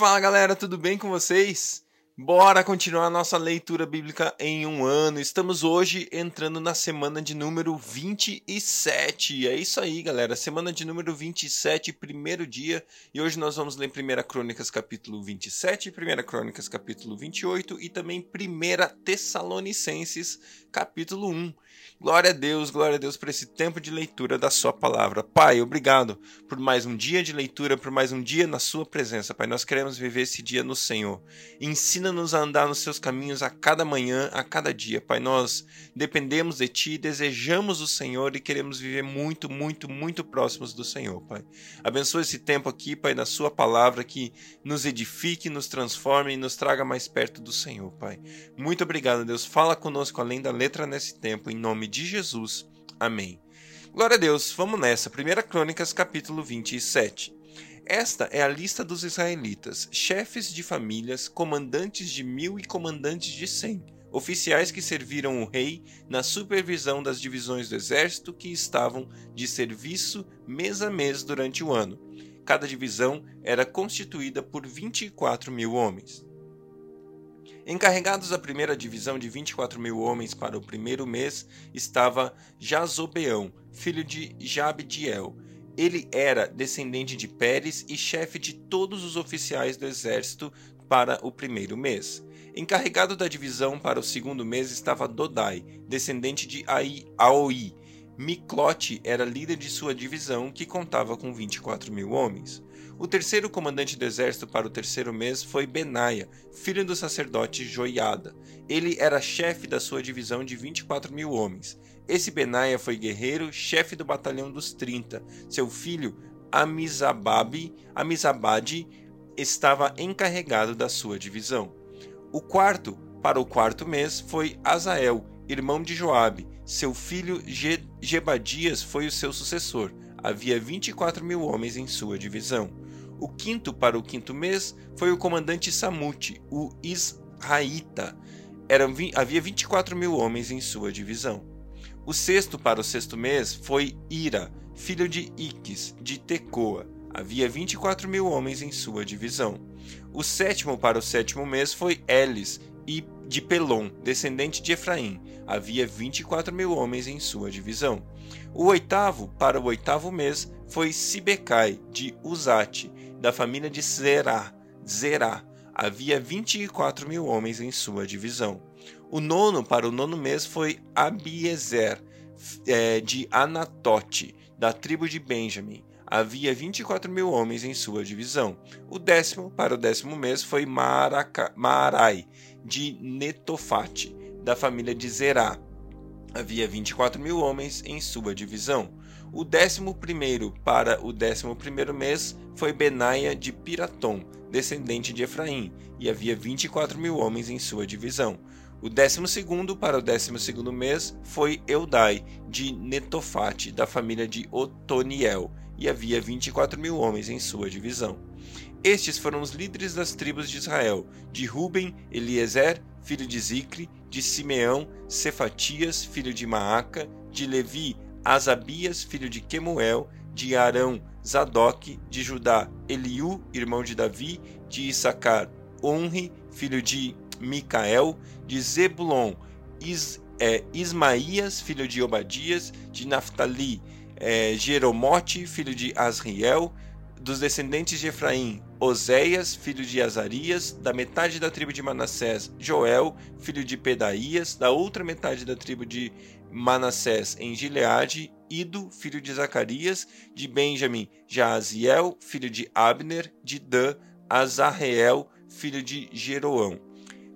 Fala galera, tudo bem com vocês? Bora continuar nossa leitura bíblica em um ano. Estamos hoje entrando na semana de número 27. É isso aí, galera. Semana de número 27, primeiro dia. E hoje nós vamos ler 1 Crônicas capítulo 27, 1 Crônicas capítulo 28 e também 1 Tessalonicenses capítulo 1. Glória a Deus, glória a Deus por esse tempo de leitura da Sua palavra. Pai, obrigado por mais um dia de leitura, por mais um dia na Sua presença. Pai, nós queremos viver esse dia no Senhor. Ensina-nos a andar nos Seus caminhos a cada manhã, a cada dia. Pai, nós dependemos de Ti, desejamos o Senhor e queremos viver muito, muito, muito próximos do Senhor, Pai. Abençoa esse tempo aqui, Pai, na Sua palavra que nos edifique, nos transforme e nos traga mais perto do Senhor, Pai. Muito obrigado, Deus. Fala conosco além da letra nesse tempo, em nome de Jesus. Amém. Glória a Deus, vamos nessa. 1 Crônicas, capítulo 27. Esta é a lista dos israelitas, chefes de famílias, comandantes de mil e comandantes de cem, oficiais que serviram o rei na supervisão das divisões do exército que estavam de serviço mês a mês durante o ano. Cada divisão era constituída por 24 mil homens. Encarregados da primeira divisão de 24 mil homens para o primeiro mês estava Jazobeão, filho de Jabdiel. Ele era descendente de Pérez e chefe de todos os oficiais do exército para o primeiro mês. Encarregado da divisão para o segundo mês estava Dodai, descendente de Aoi. Miklote era líder de sua divisão, que contava com 24 mil homens. O terceiro comandante do exército para o terceiro mês foi Benaia, filho do sacerdote Joiada. Ele era chefe da sua divisão de 24 mil homens. Esse Benaia foi guerreiro, chefe do batalhão dos 30. Seu filho, Amizabade, Amizabade estava encarregado da sua divisão. O quarto, para o quarto mês, foi Azael, irmão de Joabe. Seu filho Gebadias foi o seu sucessor. Havia 24 mil homens em sua divisão. O quinto para o quinto mês foi o comandante Samute, o Israíta. Eram, havia 24 mil homens em sua divisão. O sexto para o sexto mês foi Ira, filho de Iques, de Tecoa. Havia 24 mil homens em sua divisão. O sétimo para o sétimo mês foi Elis, de Pelon, descendente de Efraim. Havia 24 mil homens em sua divisão. O oitavo para o oitavo mês foi Sibecai, de Uzate, da família de Zerá. Zerá. Havia 24 mil homens em sua divisão. O nono para o nono mês foi Abiezer, é, de Anatote, da tribo de Benjamim. Havia 24 mil homens em sua divisão. O décimo para o décimo mês foi Maraca, Marai, de Netofate, da família de Zerá. Havia 24 mil homens em sua divisão. O décimo primeiro para o décimo primeiro mês foi Benaia de Piratom, descendente de Efraim, e havia 24 mil homens em sua divisão. O décimo segundo para o décimo segundo mês foi Eudai, de Netofate, da família de Otoniel, e havia 24 mil homens em sua divisão. Estes foram os líderes das tribos de Israel, de Ruben, Eliezer, filho de Zicre, de Simeão, Cefatias, filho de Maaca, de Levi, Asabias, filho de Quemuel, de Arão, Zadok, de Judá, Eliú, irmão de Davi, de Issacar, Onri, filho de Micael, de Zebulon, Is, é, Ismaías, filho de Obadias, de Naphtali, é, Jeromote, filho de Asriel, dos descendentes de Efraim, Oséias, filho de Azarias, da metade da tribo de Manassés, Joel, filho de Pedaías, da outra metade da tribo de Manassés em Gileade, Ido, filho de Zacarias, de Benjamim, Jaaziel, filho de Abner, de Dan, Azarreel, filho de Jeroão.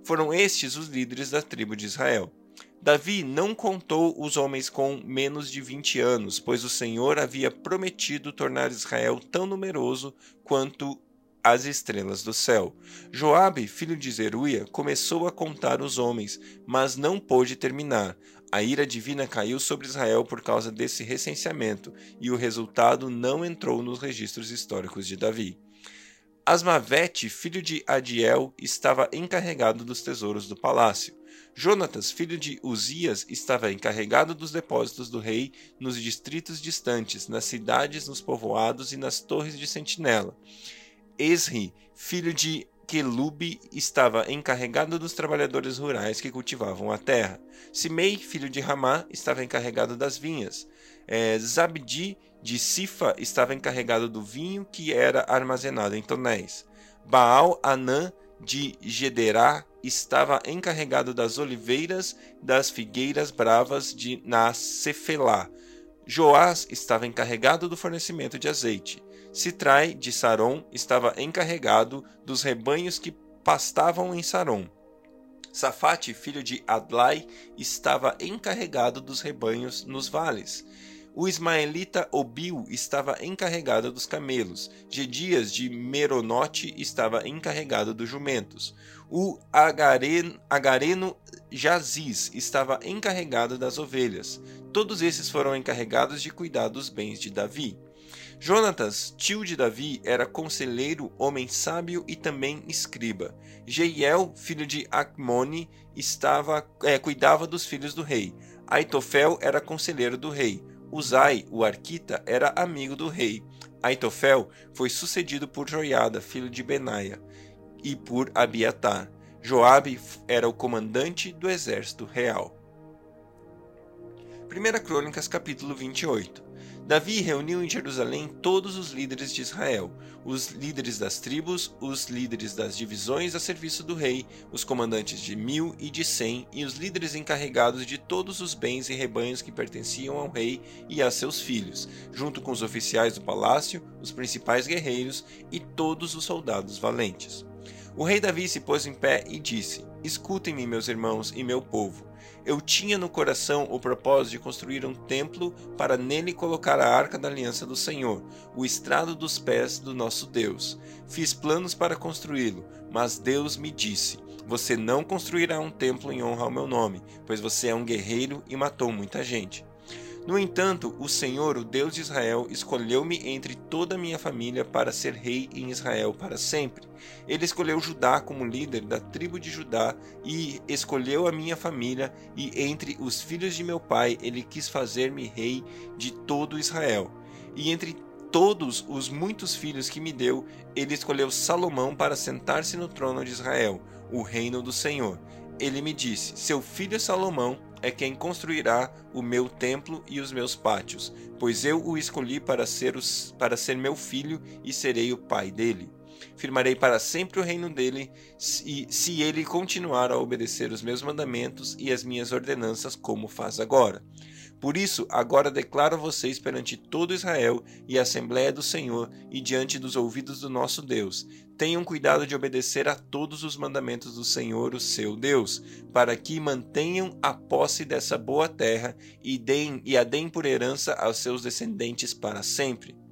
Foram estes os líderes da tribo de Israel. Davi não contou os homens com menos de vinte anos, pois o Senhor havia prometido tornar Israel tão numeroso quanto as estrelas do céu. Joabe, filho de Zeruia, começou a contar os homens, mas não pôde terminar. A ira divina caiu sobre Israel por causa desse recenseamento, e o resultado não entrou nos registros históricos de Davi. Asmavete, filho de Adiel, estava encarregado dos tesouros do palácio. Jonatas, filho de Uzias, estava encarregado dos depósitos do rei nos distritos distantes, nas cidades, nos povoados e nas torres de sentinela. Esri, filho de Quelube, estava encarregado dos trabalhadores rurais que cultivavam a terra. Simei, filho de Ramá, estava encarregado das vinhas. É, Zabdi, de Sifa, estava encarregado do vinho que era armazenado em tonéis. Baal Anã, de Gederá, estava encarregado das oliveiras das figueiras bravas de Nacefelá. Joás estava encarregado do fornecimento de azeite. Citrai, de Saron, estava encarregado dos rebanhos que pastavam em Saron. Safate, filho de Adlai, estava encarregado dos rebanhos nos vales. O ismaelita Obil estava encarregado dos camelos. Gedias de Meronote estava encarregado dos jumentos. O agareno, agareno Jaziz estava encarregado das ovelhas. Todos esses foram encarregados de cuidar dos bens de Davi. Jonatas, tio de Davi, era conselheiro, homem sábio e também escriba. Jeiel, filho de Acmone, estava, é, cuidava dos filhos do rei. Aitofel era conselheiro do rei. Uzai, o arquita, era amigo do rei. Aitofel foi sucedido por Joiada, filho de Benaia, e por Abiatar. Joabe era o comandante do exército real. 1 Crônicas capítulo 28 Davi reuniu em Jerusalém todos os líderes de Israel, os líderes das tribos, os líderes das divisões a serviço do rei, os comandantes de mil e de cem, e os líderes encarregados de todos os bens e rebanhos que pertenciam ao rei e a seus filhos, junto com os oficiais do palácio, os principais guerreiros e todos os soldados valentes. O rei Davi se pôs em pé e disse: Escutem-me, meus irmãos e meu povo. Eu tinha no coração o propósito de construir um templo para nele colocar a arca da aliança do Senhor, o estrado dos pés do nosso Deus. Fiz planos para construí-lo, mas Deus me disse: Você não construirá um templo em honra ao meu nome, pois você é um guerreiro e matou muita gente. No entanto, o Senhor, o Deus de Israel, escolheu-me entre toda a minha família para ser rei em Israel para sempre. Ele escolheu Judá como líder da tribo de Judá e escolheu a minha família, e entre os filhos de meu pai ele quis fazer-me rei de todo Israel. E entre todos os muitos filhos que me deu, ele escolheu Salomão para sentar-se no trono de Israel, o reino do Senhor. Ele me disse: Seu filho Salomão é quem construirá o meu templo e os meus pátios, pois eu o escolhi para ser, os, para ser meu filho e serei o pai dele. Firmarei para sempre o reino dele, e se ele continuar a obedecer os meus mandamentos e as minhas ordenanças, como faz agora. Por isso, agora declaro vocês perante todo Israel e a Assembleia do Senhor e diante dos ouvidos do nosso Deus: tenham cuidado de obedecer a todos os mandamentos do Senhor, o seu Deus, para que mantenham a posse dessa boa terra e, deem, e a deem por herança aos seus descendentes para sempre.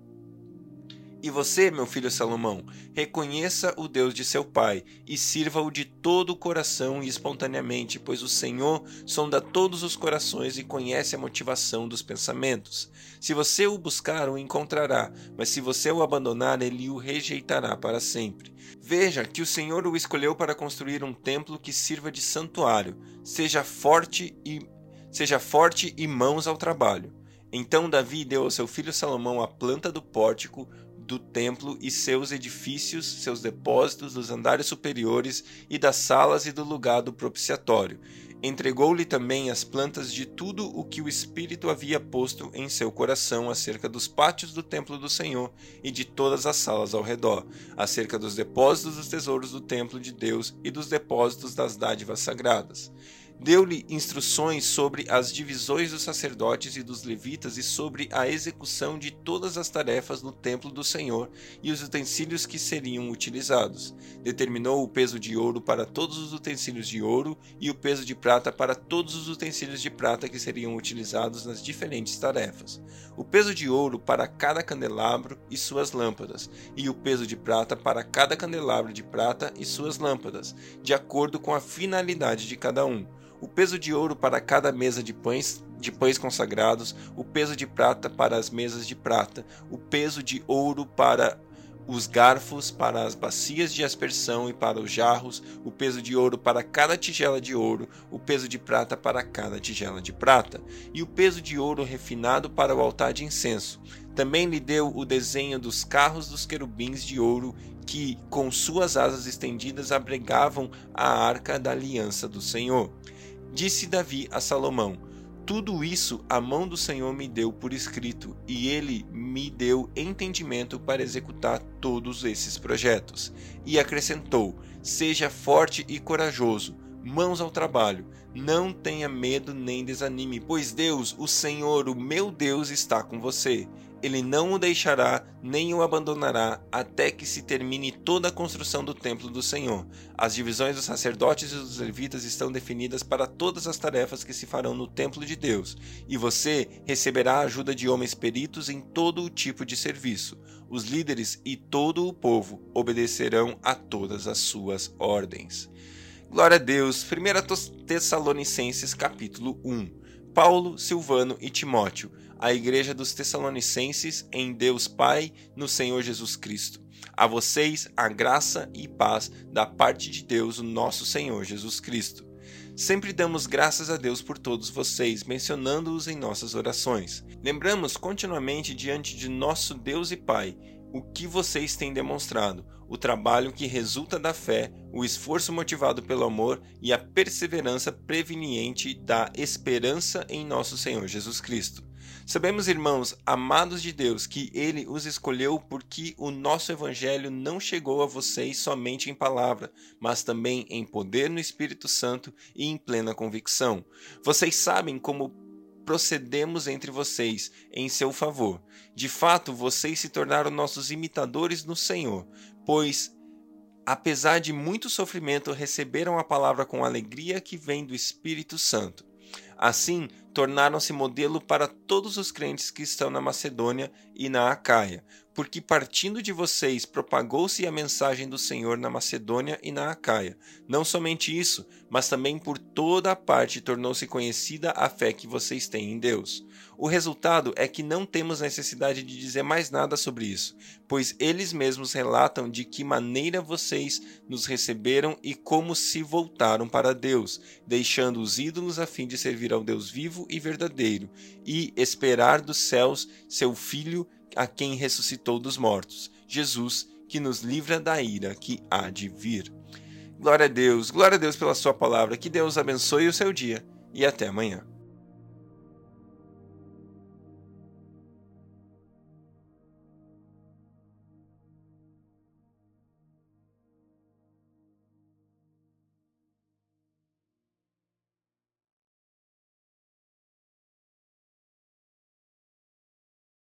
E você, meu filho Salomão, reconheça o Deus de seu pai e sirva-o de todo o coração e espontaneamente, pois o Senhor sonda todos os corações e conhece a motivação dos pensamentos. Se você o buscar, o encontrará, mas se você o abandonar, ele o rejeitará para sempre. Veja que o Senhor o escolheu para construir um templo que sirva de santuário. Seja forte e seja forte e mãos ao trabalho. Então Davi deu ao seu filho Salomão a planta do pórtico, do templo e seus edifícios, seus depósitos dos andares superiores e das salas e do lugar do propiciatório. Entregou-lhe também as plantas de tudo o que o Espírito havia posto em seu coração acerca dos pátios do templo do Senhor e de todas as salas ao redor, acerca dos depósitos dos tesouros do templo de Deus e dos depósitos das dádivas sagradas deu-lhe instruções sobre as divisões dos sacerdotes e dos levitas e sobre a execução de todas as tarefas no templo do Senhor e os utensílios que seriam utilizados. Determinou o peso de ouro para todos os utensílios de ouro e o peso de prata para todos os utensílios de prata que seriam utilizados nas diferentes tarefas. O peso de ouro para cada candelabro e suas lâmpadas, e o peso de prata para cada candelabro de prata e suas lâmpadas, de acordo com a finalidade de cada um o peso de ouro para cada mesa de pães, de pães consagrados, o peso de prata para as mesas de prata, o peso de ouro para os garfos para as bacias de aspersão e para os jarros, o peso de ouro para cada tigela de ouro, o peso de prata para cada tigela de prata, e o peso de ouro refinado para o altar de incenso. Também lhe deu o desenho dos carros dos querubins de ouro que, com suas asas estendidas, abrigavam a arca da aliança do Senhor. Disse Davi a Salomão: tudo isso a mão do Senhor me deu por escrito, e ele me deu entendimento para executar todos esses projetos. E acrescentou: Seja forte e corajoso, mãos ao trabalho, não tenha medo nem desanime, pois Deus, o Senhor, o meu Deus, está com você ele não o deixará nem o abandonará até que se termine toda a construção do templo do Senhor. As divisões dos sacerdotes e dos levitas estão definidas para todas as tarefas que se farão no templo de Deus, e você receberá a ajuda de homens peritos em todo o tipo de serviço. Os líderes e todo o povo obedecerão a todas as suas ordens. Glória a Deus. 1 Tessalonicenses capítulo 1. Paulo, Silvano e Timóteo à Igreja dos Tessalonicenses em Deus Pai, no Senhor Jesus Cristo. A vocês a graça e paz da parte de Deus, o nosso Senhor Jesus Cristo. Sempre damos graças a Deus por todos vocês, mencionando-os em nossas orações. Lembramos continuamente diante de nosso Deus e Pai o que vocês têm demonstrado, o trabalho que resulta da fé, o esforço motivado pelo amor e a perseverança preveniente da esperança em nosso Senhor Jesus Cristo. Sabemos, irmãos, amados de Deus, que Ele os escolheu porque o nosso Evangelho não chegou a vocês somente em palavra, mas também em poder no Espírito Santo e em plena convicção. Vocês sabem como procedemos entre vocês em seu favor. De fato, vocês se tornaram nossos imitadores no Senhor, pois apesar de muito sofrimento, receberam a palavra com alegria que vem do Espírito Santo. Assim, tornaram-se modelo para todos os crentes que estão na Macedônia e na Acaia, porque partindo de vocês propagou-se a mensagem do Senhor na Macedônia e na Acaia. Não somente isso, mas também por toda a parte tornou-se conhecida a fé que vocês têm em Deus. O resultado é que não temos necessidade de dizer mais nada sobre isso, pois eles mesmos relatam de que maneira vocês nos receberam e como se voltaram para Deus, deixando os ídolos a fim de servir ao Deus vivo e verdadeiro, e esperar dos céus seu Filho a quem ressuscitou dos mortos, Jesus, que nos livra da ira que há de vir. Glória a Deus, glória a Deus pela Sua palavra, que Deus abençoe o seu dia e até amanhã.